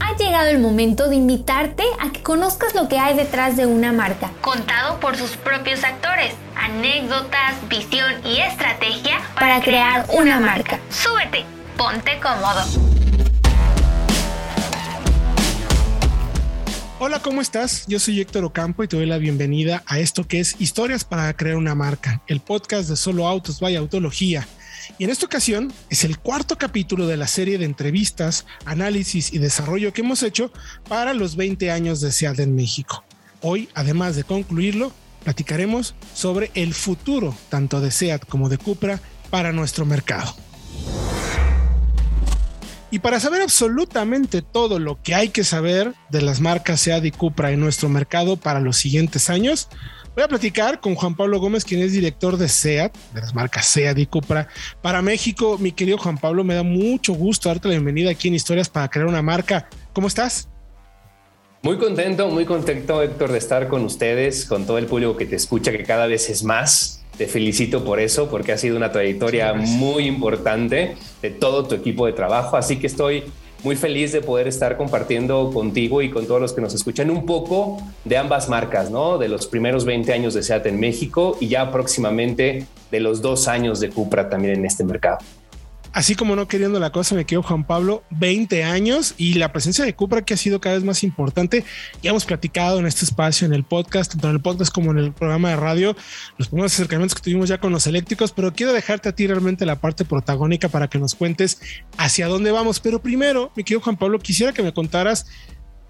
Ha llegado el momento de invitarte a que conozcas lo que hay detrás de una marca, contado por sus propios actores, anécdotas, visión y estrategia para, crear una marca. Súbete, ponte cómodo. Hola, ¿cómo estás? Yo soy Héctor Ocampo y te doy la bienvenida a esto que es Historias para crear una marca, el podcast de Solo Autos by Autología. Y en esta ocasión es el cuarto capítulo de la serie de entrevistas, análisis y desarrollo que hemos hecho para los 20 años de SEAT en México. Hoy, además de concluirlo, platicaremos sobre el futuro tanto de SEAT como de Cupra para nuestro mercado. Y para saber absolutamente todo lo que hay que saber de las marcas SEAT y Cupra en nuestro mercado para los siguientes años, voy a platicar con Juan Pablo Gómez, quien es director de SEAT, de las marcas SEAT y Cupra para México. Mi querido Juan Pablo, me da mucho gusto darte la bienvenida aquí en Historias para crear una marca. ¿Cómo estás? Muy contento, muy contento, Héctor, de estar con ustedes, con todo el público que te escucha, que cada vez es más. Te felicito por eso, porque ha sido una trayectoria muy importante de todo tu equipo de trabajo. Así que estoy muy feliz de poder estar compartiendo contigo y con todos los que nos escuchan un poco de ambas marcas, ¿no? De los primeros 20 años de SEAT en México y ya próximamente de los dos años de Cupra también en este mercado así como no queriendo la cosa, me quedo Juan Pablo, 20 años y la presencia de Cupra que ha sido cada vez más importante. Ya hemos platicado en este espacio, en el podcast, tanto en el podcast como en el programa de radio, los primeros acercamientos que tuvimos ya con los eléctricos, pero quiero dejarte a ti realmente la parte protagónica para que nos cuentes hacia dónde vamos. Pero primero, mi querido Juan Pablo, quisiera que me contaras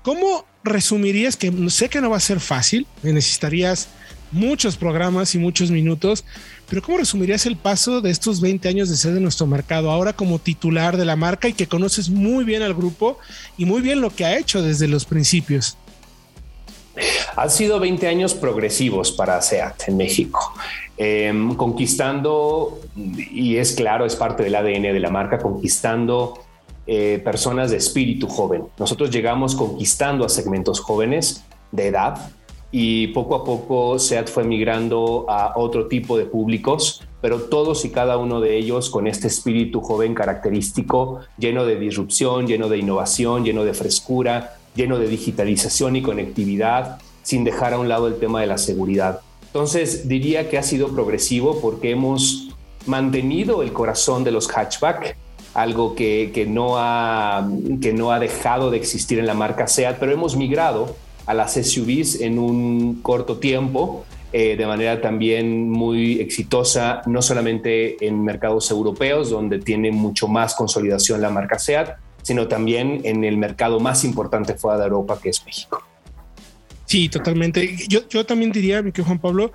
cómo resumirías, que sé que no va a ser fácil, necesitarías muchos programas y muchos minutos, pero ¿cómo resumirías el paso de estos 20 años de ser de nuestro mercado ahora como titular de la marca y que conoces muy bien al grupo y muy bien lo que ha hecho desde los principios? Han sido 20 años progresivos para SEAT en México, em, conquistando, y es claro, es parte del ADN de la marca, conquistando eh, personas de espíritu joven. Nosotros llegamos conquistando a segmentos jóvenes de edad, y poco a poco SEAT fue migrando a otro tipo de públicos, pero todos y cada uno de ellos con este espíritu joven característico, lleno de disrupción, lleno de innovación, lleno de frescura, lleno de digitalización y conectividad, sin dejar a un lado el tema de la seguridad. Entonces diría que ha sido progresivo porque hemos mantenido el corazón de los hatchback, algo que, que, no, ha, que no ha dejado de existir en la marca SEAT, pero hemos migrado a las SUVs en un corto tiempo, eh, de manera también muy exitosa, no solamente en mercados europeos, donde tiene mucho más consolidación la marca SEAT, sino también en el mercado más importante fuera de Europa, que es México. Sí, totalmente. Yo, yo también diría, mi querido Juan Pablo,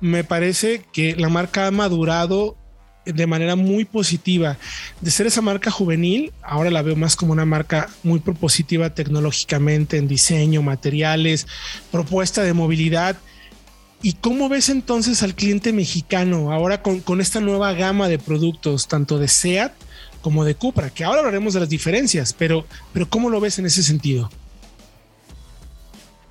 me parece que la marca ha madurado de manera muy positiva. De ser esa marca juvenil, ahora la veo más como una marca muy propositiva tecnológicamente en diseño, materiales, propuesta de movilidad. ¿Y cómo ves entonces al cliente mexicano ahora con, esta nueva gama de productos, tanto de SEAT como de Cupra? Que ahora hablaremos de las diferencias, pero, pero ¿cómo lo ves en ese sentido?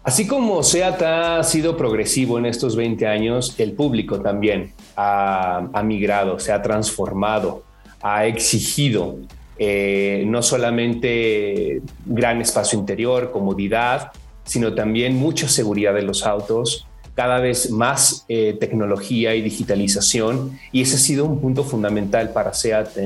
Así como SEAT ha sido progresivo en estos 20 años, el público también ha, migrado, se ha transformado, ha exigido eh, no solamente gran espacio interior, comodidad, sino también mucha seguridad de los autos, cada vez más eh, tecnología y digitalización. Y ese ha sido un punto fundamental para SEAT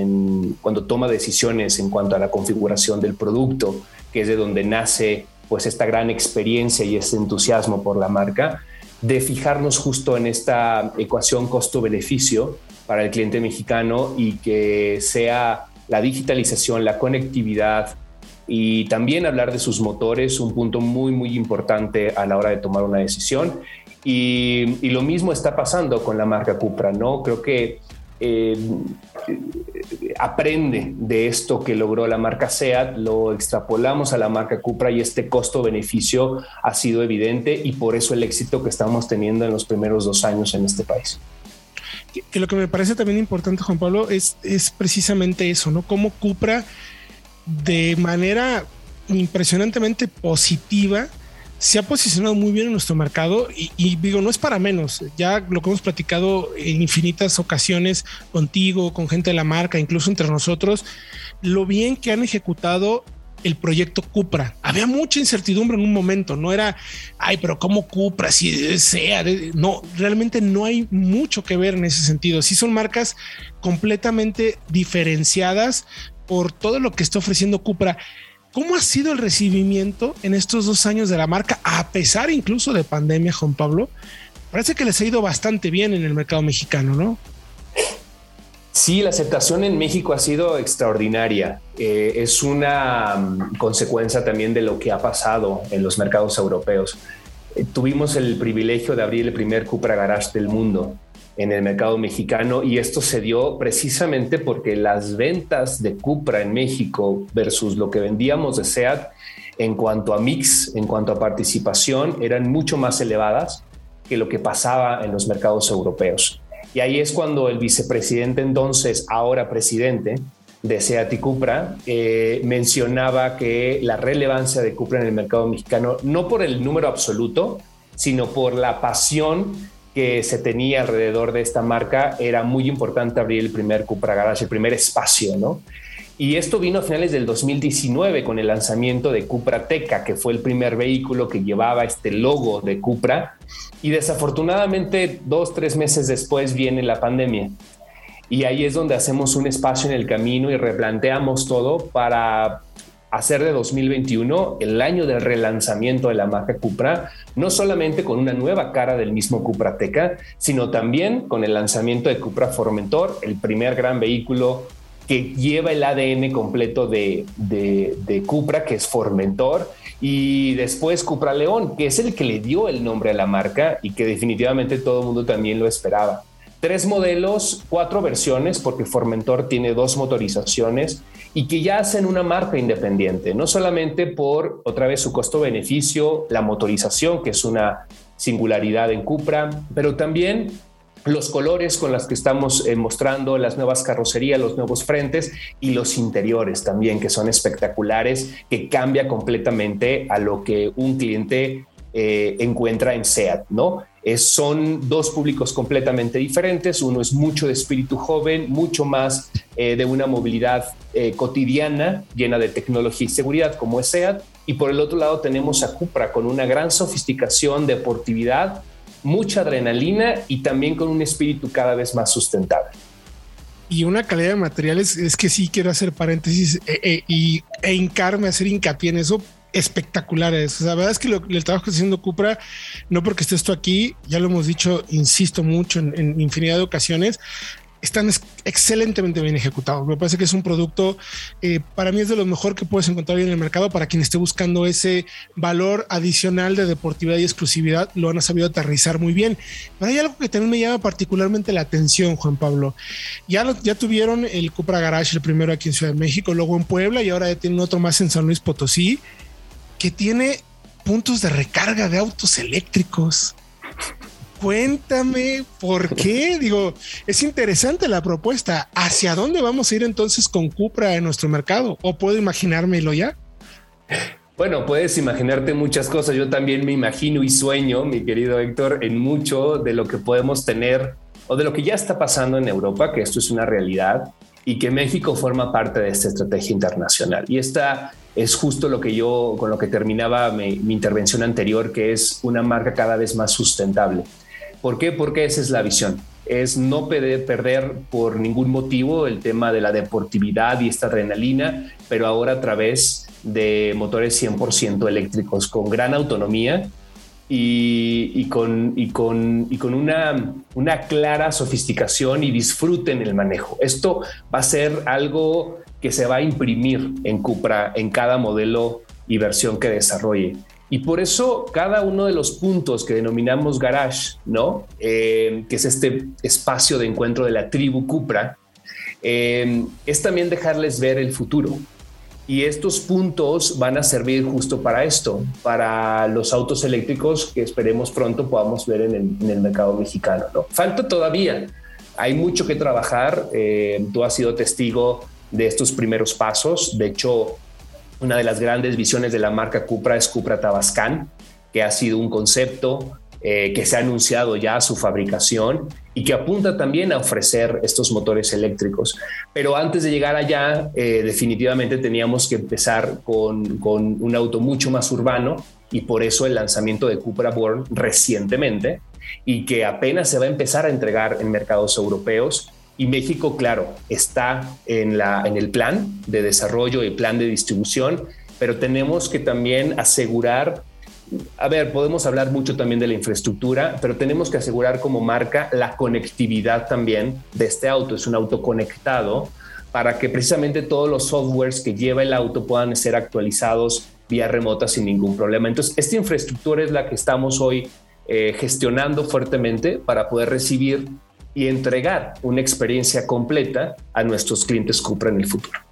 cuando toma decisiones en cuanto a la configuración del producto, que es de donde nace pues esta gran experiencia y este entusiasmo por la marca, de fijarnos justo en esta ecuación costo-beneficio para el cliente mexicano y que sea la digitalización, la conectividad y también hablar de sus motores, un punto muy, muy importante a la hora de tomar una decisión. Y, lo mismo está pasando con la marca Cupra, ¿no? Creo que eh, aprende de esto que logró la marca SEAT, lo extrapolamos a la marca Cupra y este costo-beneficio ha sido evidente y por eso el éxito que estamos teniendo en los primeros dos años en este país. Que, lo que me parece también importante, Juan Pablo, es, es precisamente eso, ¿no? Cómo Cupra de manera impresionantemente positiva se ha posicionado muy bien en nuestro mercado y, digo, no es para menos. Ya lo que hemos platicado en infinitas ocasiones contigo, con gente de la marca, incluso entre nosotros, lo bien que han ejecutado el proyecto Cupra. Había mucha incertidumbre en un momento, no era, ay, pero ¿cómo Cupra? Si sea, no, realmente no hay mucho que ver en ese sentido. Sí son marcas completamente diferenciadas por todo lo que está ofreciendo Cupra. ¿Cómo ha sido el recibimiento en estos dos años de la marca, a pesar incluso de pandemia, Juan Pablo? Parece que les ha ido bastante bien en el mercado mexicano, ¿no? Sí, la aceptación en México ha sido extraordinaria. Eh, es una mm, consecuencia también de lo que ha pasado en los mercados europeos. Eh, tuvimos el privilegio de abrir el primer Cupra Garage del mundo en el mercado mexicano y esto se dio precisamente porque las ventas de Cupra en México versus lo que vendíamos de SEAT en cuanto a mix, en cuanto a participación, eran mucho más elevadas que lo que pasaba en los mercados europeos. Y ahí es cuando el vicepresidente entonces, ahora presidente de SEAT y Cupra, eh, mencionaba que la relevancia de Cupra en el mercado mexicano, no por el número absoluto, sino por la pasión que se tenía alrededor de esta marca, era muy importante abrir el primer Cupra Garage, el primer espacio, ¿no? Y esto vino a finales del 2019 con el lanzamiento de Cupra Teca, que fue el primer vehículo que llevaba este logo de Cupra. Y desafortunadamente, dos, tres meses después viene la pandemia. Y ahí es donde hacemos un espacio en el camino y replanteamos todo para hacer de 2021 el año del relanzamiento de la marca Cupra, no solamente con una nueva cara del mismo Cupra Teca, sino también con el lanzamiento de Cupra Formentor, el primer gran vehículo que lleva el ADN completo de, de, Cupra, que es Formentor, y después Cupra León, que es el que le dio el nombre a la marca y que definitivamente todo el mundo también lo esperaba. Tres modelos, cuatro versiones, porque Formentor tiene dos motorizaciones y que ya hacen una marca independiente, no solamente por otra vez su costo-beneficio, la motorización, que es una singularidad en Cupra, pero también los colores con los que estamos eh, mostrando, las nuevas carrocerías, los nuevos frentes y los interiores también, que son espectaculares, que cambia completamente a lo que un cliente eh, encuentra en SEAT, ¿no? son dos públicos completamente diferentes. Uno es mucho de espíritu joven, mucho más eh, de una movilidad cotidiana llena de tecnología y seguridad como es SEAT. Y por el otro lado tenemos a Cupra con una gran sofisticación, deportividad mucha adrenalina y también con un espíritu cada vez más sustentable. Y una calidad de materiales, es que sí quiero hacer paréntesis eh, eh, y, e hincarme, hacer hincapié en eso, espectaculares. O sea, la verdad es que el trabajo que está haciendo Cupra, no porque esté esto aquí, ya lo hemos dicho, insisto mucho en infinidad de ocasiones, están excelentemente bien ejecutados. Me parece que es un producto, eh, para mí es de lo mejor que puedes encontrar en el mercado para quien esté buscando ese valor adicional de deportividad y exclusividad, lo han sabido aterrizar muy bien. Pero hay algo que también me llama particularmente la atención, Juan Pablo. Ya, ya tuvieron el Cupra Garage, el primero aquí en Ciudad de México, luego en Puebla y ahora ya tienen otro más en San Luis Potosí, que tiene puntos de recarga de autos eléctricos cuéntame por qué. Digo, es interesante la propuesta. ¿Hacia dónde vamos a ir entonces con Cupra en nuestro mercado? ¿O puedo imaginármelo ya? Bueno, puedes imaginarte muchas cosas. Yo también me imagino y sueño, mi querido Héctor, en mucho de lo que podemos tener o de lo que ya está pasando en Europa, que esto es una realidad y que México forma parte de esta estrategia internacional. Y esta es justo lo que yo, con lo que terminaba mi, intervención anterior, que es una marca cada vez más sustentable. ¿Por qué? Porque esa es la visión. Es no perder, por ningún motivo el tema de la deportividad y esta adrenalina, pero ahora a través de motores 100% eléctricos con gran autonomía y, con, y con, y con una, una clara sofisticación y disfrute en el manejo. Esto va a ser algo que se va a imprimir en Cupra en cada modelo y versión que desarrolle. Y por eso cada uno de los puntos que denominamos garage, ¿no? Eh, que es este espacio de encuentro de la tribu Cupra, eh, es también dejarles ver el futuro. Y estos puntos van a servir justo para esto, para los autos eléctricos que esperemos pronto podamos ver en el, mercado mexicano. ¿no? Falta todavía, hay mucho que trabajar. Eh, tú has sido testigo de estos primeros pasos. De hecho, una de las grandes visiones de la marca Cupra es Cupra Tabascan, que ha sido un concepto eh, que se ha anunciado ya su fabricación y que apunta también a ofrecer estos motores eléctricos. Pero antes de llegar allá, eh, definitivamente teníamos que empezar con, con, un auto mucho más urbano y por eso el lanzamiento de Cupra Born recientemente y que apenas se va a empezar a entregar en mercados europeos. Y México, claro, está en, la, en el plan de desarrollo y plan de distribución, pero tenemos que también asegurar a ver, podemos hablar mucho también de la infraestructura, pero tenemos que asegurar como marca la conectividad también de este auto. Es un auto conectado para que precisamente todos los softwares que lleva el auto puedan ser actualizados vía remota sin ningún problema. Entonces, esta infraestructura es la que estamos hoy eh, gestionando fuertemente para poder recibir y entregar una experiencia completa a nuestros clientes Cupra en el futuro.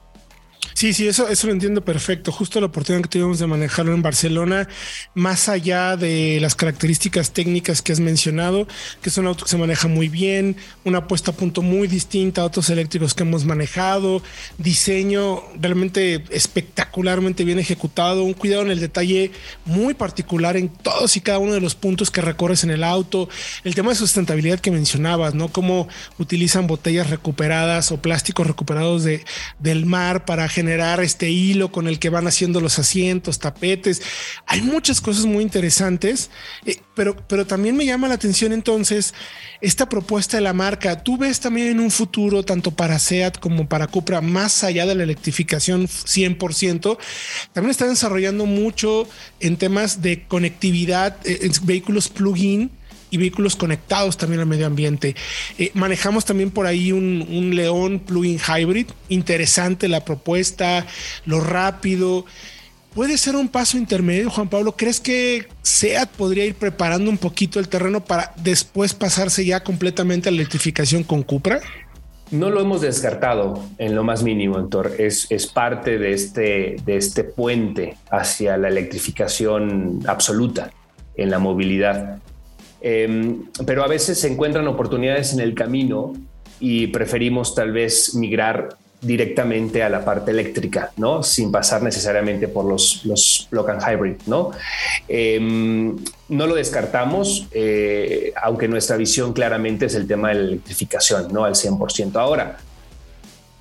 Sí, sí, eso, eso lo entiendo perfecto. Justo la oportunidad que tuvimos de manejarlo en Barcelona, más allá de las características técnicas que has mencionado, que es un auto que se maneja muy bien, una puesta a punto muy distinta a otros eléctricos que hemos manejado, diseño realmente espectacularmente bien ejecutado, un cuidado en el detalle muy particular en todos y cada uno de los puntos que recorres en el auto, el tema de sustentabilidad que mencionabas, ¿no? Cómo utilizan botellas recuperadas o plásticos recuperados de, del mar para generar generar este hilo con el que van haciendo los asientos, tapetes. Hay muchas cosas muy interesantes, eh, pero, pero también me llama la atención entonces esta propuesta de la marca. Tú ves también en un futuro, tanto para SEAT como para Cupra, más allá de la electrificación 100%, también están desarrollando mucho en temas de conectividad, eh, en vehículos plug-in y vehículos conectados también al medio ambiente. Eh, manejamos también por ahí un, León plug-in hybrid. Interesante la propuesta, lo rápido. ¿Puede ser un paso intermedio, Juan Pablo? ¿Crees que SEAT podría ir preparando un poquito el terreno para después pasarse ya completamente a la electrificación con Cupra? No lo hemos descartado en lo más mínimo, Héctor. Es, es parte de este, de este puente hacia la electrificación absoluta en la movilidad. Em, pero a veces se encuentran oportunidades en el camino y preferimos tal vez migrar directamente a la parte eléctrica, ¿no? Sin pasar necesariamente por los, los plug and hybrid, ¿no? Em, no lo descartamos, eh, aunque nuestra visión claramente es el tema de la electrificación, ¿no? Al 100%. Ahora,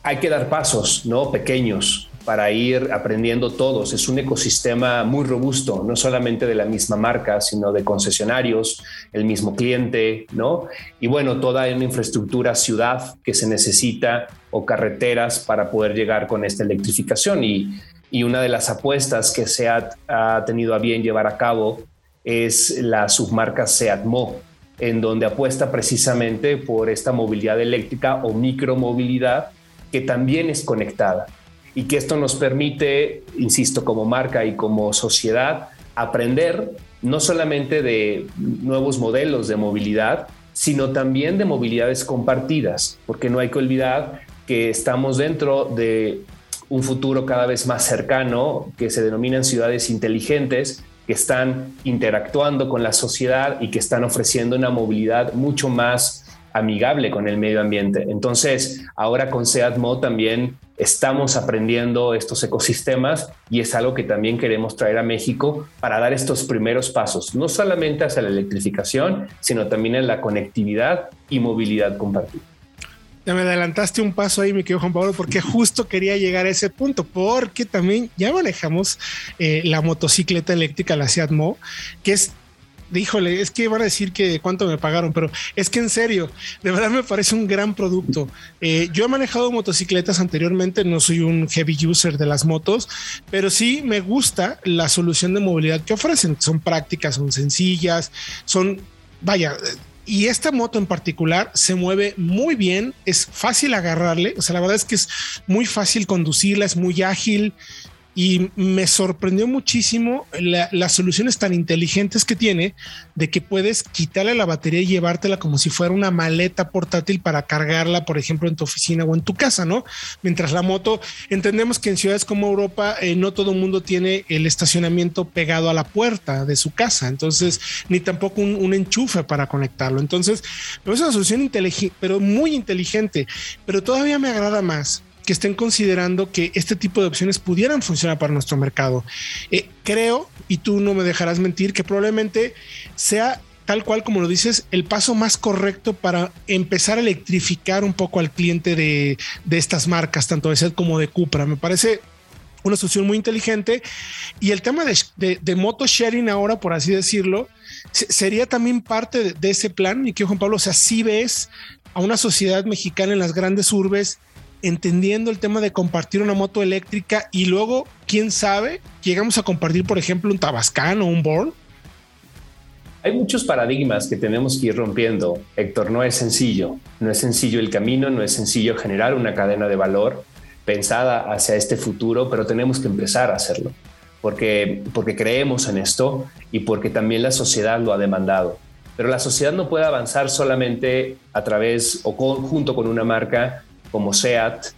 hay que dar pasos, ¿no? Pequeños para ir aprendiendo todos. Es un ecosistema muy robusto, no solamente de la misma marca, sino de concesionarios, el mismo cliente, ¿no? Y bueno, toda una infraestructura ciudad que se necesita o carreteras para poder llegar con esta electrificación. Y, una de las apuestas que SEAT ha tenido a bien llevar a cabo es la submarca SEAT Mo, en donde apuesta precisamente por esta movilidad eléctrica o micromovilidad que también es conectada y que esto nos permite, insisto, como marca y como sociedad, aprender no solamente de nuevos modelos de movilidad, sino también de movilidades compartidas, porque no hay que olvidar que estamos dentro de un futuro cada vez más cercano que se denominan ciudades inteligentes, que están interactuando con la sociedad y que están ofreciendo una movilidad mucho más amigable con el medio ambiente. Entonces, ahora con SEATMO también estamos aprendiendo estos ecosistemas y es algo que también queremos traer a México para dar estos primeros pasos, no solamente hacia la electrificación, sino también en la conectividad y movilidad compartida. Ya me adelantaste un paso ahí, mi querido Juan Pablo, porque justo quería llegar a ese punto, porque también ya manejamos eh, la motocicleta eléctrica, la Seat que es híjole, es que van a decir que cuánto me pagaron, pero es que en serio, de verdad me parece un gran producto. Eh, yo he manejado motocicletas anteriormente, no soy un heavy user de las motos, pero sí me gusta la solución de movilidad que ofrecen. Son prácticas, son sencillas, son, vaya, y esta moto en particular se mueve muy bien, es fácil agarrarle, o sea, la verdad es que es muy fácil conducirla, es muy ágil, y me sorprendió muchísimo las soluciones tan inteligentes que tiene de que puedes quitarle la batería y llevártela como si fuera una maleta portátil para cargarla, por ejemplo, en tu oficina o en tu casa, ¿no? Mientras la moto, entendemos que en ciudades como Europa eh, no todo el mundo tiene el estacionamiento pegado a la puerta de su casa, entonces, ni tampoco un, enchufe para conectarlo. Entonces, es una solución inteligente, pero muy inteligente, pero todavía me agrada más que estén considerando que este tipo de opciones pudieran funcionar para nuestro mercado. Eh, creo, y tú no me dejarás mentir, que probablemente sea tal cual como lo dices, el paso más correcto para empezar a electrificar un poco al cliente de, estas marcas, tanto de SEAT como de Cupra. Me parece una solución muy inteligente. Y el tema de, de, moto sharing ahora, por así decirlo, sería también parte de, ese plan. Mi querido Juan Pablo, o sea, si ves a una sociedad mexicana en las grandes urbes entendiendo el tema de compartir una moto eléctrica y luego, quién sabe, llegamos a compartir, por ejemplo, un Tabascan o un Born. Hay muchos paradigmas que tenemos que ir rompiendo, Héctor. No es sencillo. No es sencillo el camino, no es sencillo generar una cadena de valor pensada hacia este futuro, pero tenemos que empezar a hacerlo, porque, porque creemos en esto y porque también la sociedad lo ha demandado. Pero la sociedad no puede avanzar solamente a través o junto con una marca como SEAT,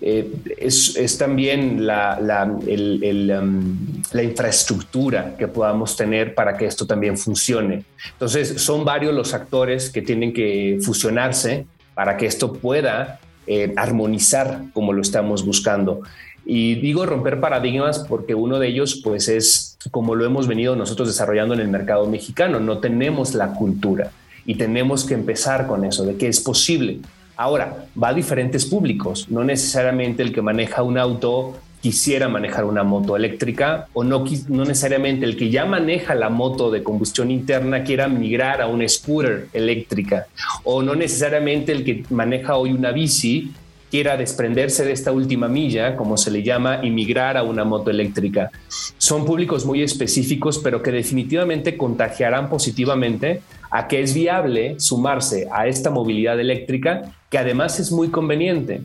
eh, es, también la, um, la, infraestructura que podamos tener para que esto también funcione. Entonces, son varios los actores que tienen que fusionarse para que esto pueda eh, armonizar como lo estamos buscando. Y digo romper paradigmas porque uno de ellos pues es como lo hemos venido nosotros desarrollando en el mercado mexicano. No tenemos la cultura y tenemos que empezar con eso, de que es posible Ahora, va a diferentes públicos, no necesariamente el que maneja un auto quisiera manejar una moto eléctrica o no, no necesariamente el que ya maneja la moto de combustión interna quiera migrar a una scooter eléctrica. O no necesariamente el que maneja hoy una bici quiera desprenderse de esta última milla, como se le llama, y migrar a una moto eléctrica. Son públicos muy específicos, pero que definitivamente contagiarán positivamente a que es viable sumarse a esta movilidad eléctrica, que además es muy conveniente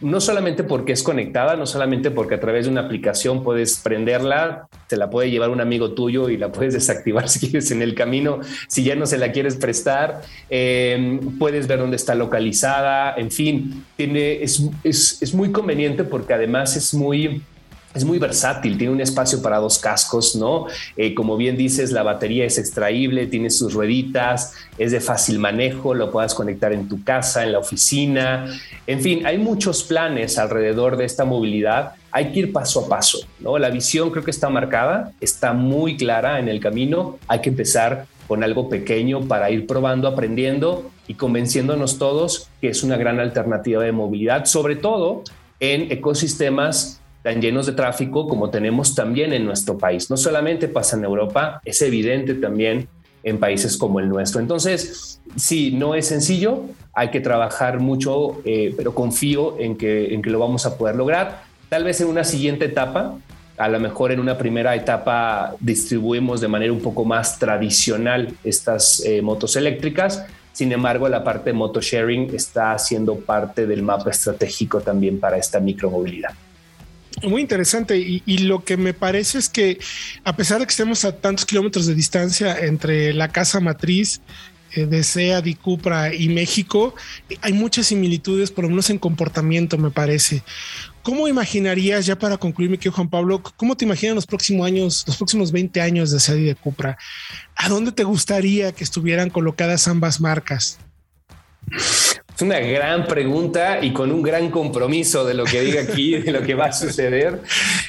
no solamente porque es conectada, no solamente porque a través de una aplicación puedes prenderla, te la puede llevar un amigo tuyo y la puedes desactivar si quieres en el camino, si ya no se la quieres prestar, em, puedes ver dónde está localizada, en fin, tiene, es, es muy conveniente porque además es muy es muy versátil, tiene un espacio para dos cascos, ¿no? Eh, como bien dices, la batería es extraíble, tiene sus rueditas, es de fácil manejo, lo puedes conectar en tu casa, en la oficina, en fin, hay muchos planes alrededor de esta movilidad. Hay que ir paso a paso, ¿no? La visión creo que está marcada, está muy clara en el camino, hay que empezar con algo pequeño para ir probando, aprendiendo y convenciéndonos todos que es una gran alternativa de movilidad, sobre todo en ecosistemas tan llenos de tráfico como tenemos también en nuestro país. No solamente pasa en Europa, es evidente también en países como el nuestro. Entonces, sí, no es sencillo, hay que trabajar mucho, eh, pero confío en que, en que lo vamos a poder lograr. Tal vez en una siguiente etapa, a lo mejor en una primera etapa distribuimos de manera un poco más tradicional estas eh, motos eléctricas. Sin embargo, la parte de moto sharing está siendo parte del mapa estratégico también para esta micromovilidad. Muy interesante y, lo que me parece es que a pesar de que estemos a tantos kilómetros de distancia entre la casa matriz eh, de SEAD y Cupra y México, hay muchas similitudes, por lo menos en comportamiento, me parece. ¿Cómo imaginarías, ya para concluir, mi querido Juan Pablo, cómo te imaginas los próximos años, los próximos 20 años de SEAD y de Cupra? ¿A dónde te gustaría que estuvieran colocadas ambas marcas? Es una gran pregunta y con un gran compromiso de lo que diga aquí, de lo que va a suceder.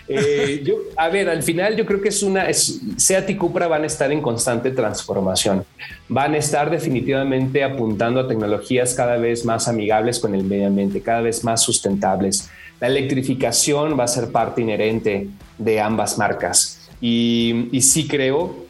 Eh, yo, a ver, al final yo creo que es una, es, Seat y Cupra van a estar en constante transformación. Van a estar definitivamente apuntando a tecnologías cada vez más amigables con el medio ambiente, cada vez más sustentables. La electrificación va a ser parte inherente de ambas marcas. Y, y sí creo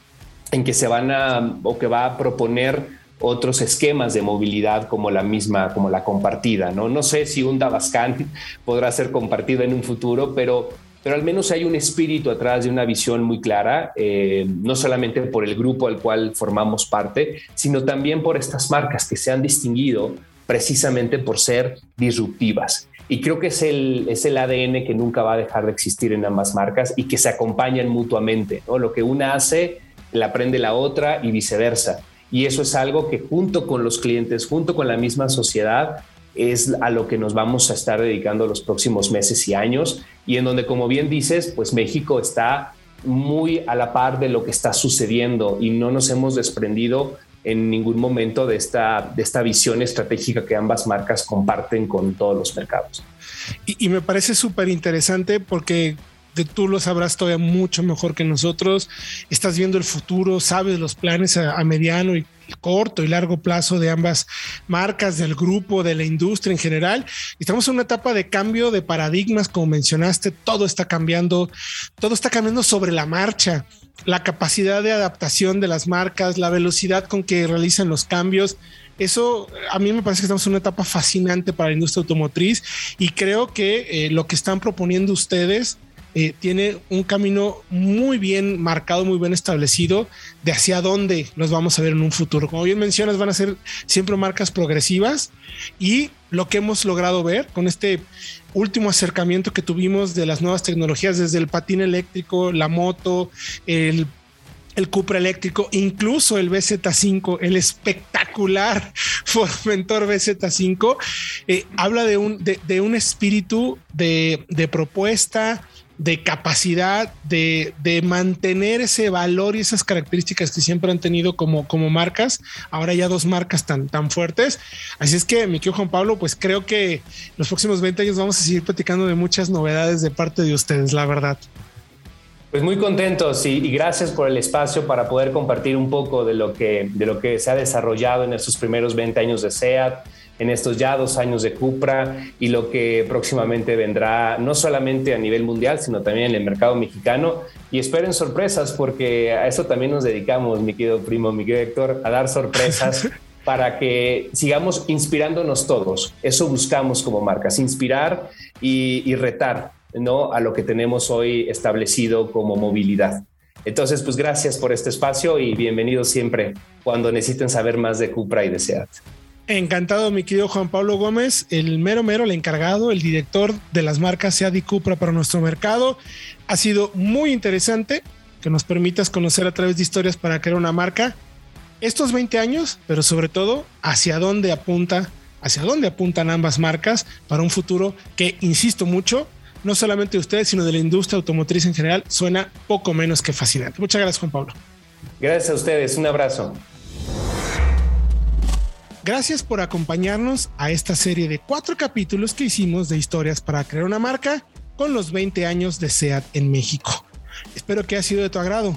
en que se van a, o que va a proponer otros esquemas de movilidad como la misma, como la compartida. No, no sé si un Dabascan podrá ser compartido en un futuro, pero, pero al menos hay un espíritu atrás de una visión muy clara, eh, no solamente por el grupo al cual formamos parte, sino también por estas marcas que se han distinguido precisamente por ser disruptivas. Y creo que es el, es el ADN que nunca va a dejar de existir en ambas marcas y que se acompañan mutuamente. ¿no? Lo que una hace, la aprende la otra y viceversa. Y eso es algo que junto con los clientes, junto con la misma sociedad, es a lo que nos vamos a estar dedicando los próximos meses y años y en donde, como bien dices, pues México está muy a la par de lo que está sucediendo y no nos hemos desprendido en ningún momento de esta, de esta visión estratégica que ambas marcas comparten con todos los mercados. Y, y me parece súper interesante porque tú lo sabrás todavía mucho mejor que nosotros. Estás viendo el futuro, sabes los planes a, mediano y corto y largo plazo de ambas marcas, del grupo, de la industria en general. Estamos en una etapa de cambio de paradigmas, como mencionaste, todo está cambiando, todo está cambiando sobre la marcha, la capacidad de adaptación de las marcas, la velocidad con que realizan los cambios. Eso a mí me parece que estamos en una etapa fascinante para la industria automotriz y creo que eh, lo que están proponiendo ustedes eh, tiene un camino muy bien marcado, muy bien establecido de hacia dónde nos vamos a ver en un futuro. Como bien mencionas, van a ser siempre marcas progresivas y lo que hemos logrado ver con este último acercamiento que tuvimos de las nuevas tecnologías, desde el patín eléctrico, la moto, el el Cupra eléctrico, incluso el BZ5, el espectacular Formentor BZ5, eh, habla de un, de, un espíritu de, de propuesta, de capacidad de, mantener ese valor y esas características que siempre han tenido como, como marcas. Ahora ya dos marcas tan, tan fuertes. Así es que, mi querido Juan Pablo, pues creo que los próximos 20 años vamos a seguir platicando de muchas novedades de parte de ustedes, la verdad. Pues muy contentos y, y, gracias por el espacio para poder compartir un poco de lo que, de lo que se ha desarrollado en estos primeros 20 años de SEAT en estos ya dos años de Cupra y lo que próximamente vendrá, no solamente a nivel mundial, sino también en el mercado mexicano. Y esperen sorpresas, porque a eso también nos dedicamos, mi querido primo, mi querido Héctor, a dar sorpresas. para que sigamos inspirándonos todos. Eso buscamos como marcas, inspirar y, y retar ¿no? a lo que tenemos hoy establecido como movilidad. Entonces, pues gracias por este espacio y bienvenidos siempre cuando necesiten saber más de Cupra y de SEAT. Encantado, mi querido Juan Pablo Gómez, el mero mero, el encargado, el director de las marcas SEAT y Cupra para nuestro mercado. Ha sido muy interesante que nos permitas conocer a través de historias para crear una marca estos 20 años, pero sobre todo hacia dónde apunta, hacia dónde apuntan ambas marcas para un futuro que, insisto mucho, no solamente de ustedes, sino de la industria automotriz en general, suena poco menos que fascinante. Muchas gracias, Juan Pablo. Gracias a ustedes, un abrazo. Gracias por acompañarnos a esta serie de cuatro capítulos que hicimos de historias para crear una marca con los 20 años de SEAT en México. Espero que haya sido de tu agrado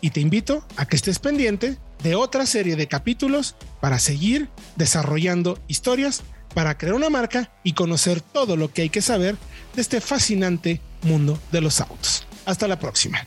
y te invito a que estés pendiente de otra serie de capítulos para seguir desarrollando historias para crear una marca y conocer todo lo que hay que saber de este fascinante mundo de los autos. Hasta la próxima.